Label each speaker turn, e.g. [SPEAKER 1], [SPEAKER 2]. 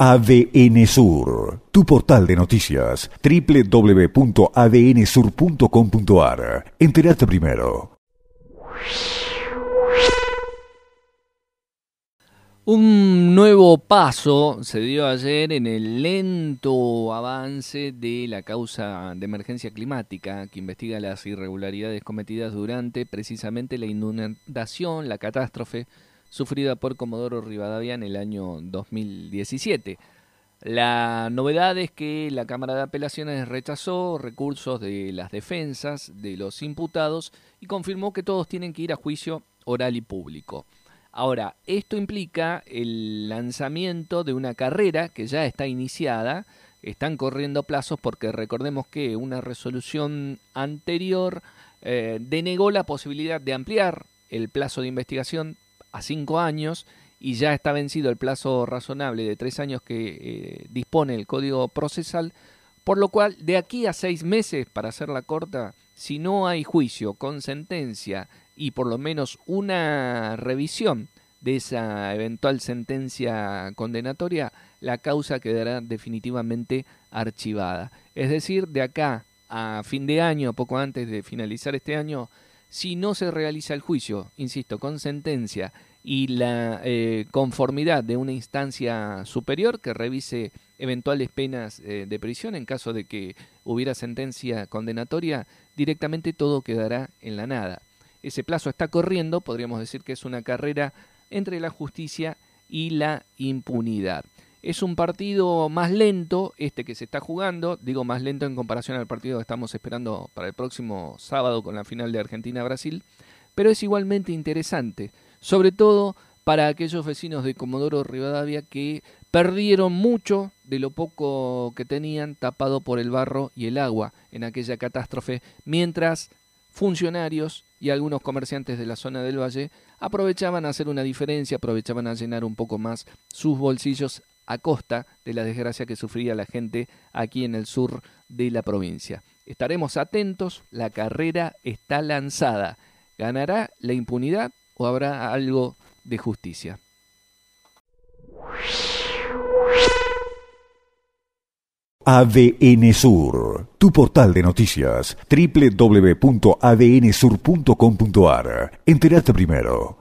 [SPEAKER 1] ADN Sur, tu portal de noticias, www.adnsur.com.ar. Entérate primero.
[SPEAKER 2] Un nuevo paso se dio ayer en el lento avance de la causa de emergencia climática que investiga las irregularidades cometidas durante precisamente la inundación, la catástrofe sufrida por Comodoro Rivadavia en el año 2017. La novedad es que la Cámara de Apelaciones rechazó recursos de las defensas de los imputados y confirmó que todos tienen que ir a juicio oral y público. Ahora, esto implica el lanzamiento de una carrera que ya está iniciada, están corriendo plazos porque recordemos que una resolución anterior eh, denegó la posibilidad de ampliar el plazo de investigación a cinco años y ya está vencido el plazo razonable de tres años que eh, dispone el Código Procesal, por lo cual de aquí a seis meses, para hacerla corta, si no hay juicio con sentencia y por lo menos una revisión de esa eventual sentencia condenatoria, la causa quedará definitivamente archivada. Es decir, de acá a fin de año, poco antes de finalizar este año, si no se realiza el juicio, insisto, con sentencia y la eh, conformidad de una instancia superior que revise eventuales penas eh, de prisión en caso de que hubiera sentencia condenatoria, directamente todo quedará en la nada ese plazo está corriendo, podríamos decir que es una carrera entre la justicia y la impunidad. Es un partido más lento, este que se está jugando, digo más lento en comparación al partido que estamos esperando para el próximo sábado con la final de Argentina-Brasil, pero es igualmente interesante, sobre todo para aquellos vecinos de Comodoro Rivadavia que perdieron mucho de lo poco que tenían tapado por el barro y el agua en aquella catástrofe, mientras funcionarios y algunos comerciantes de la zona del valle aprovechaban a hacer una diferencia, aprovechaban a llenar un poco más sus bolsillos a costa de la desgracia que sufría la gente aquí en el sur de la provincia. Estaremos atentos, la carrera está lanzada. ¿Ganará la impunidad o habrá algo de justicia?
[SPEAKER 1] ADN Sur, tu portal de noticias, www.adnsur.com.ar. Entérate primero.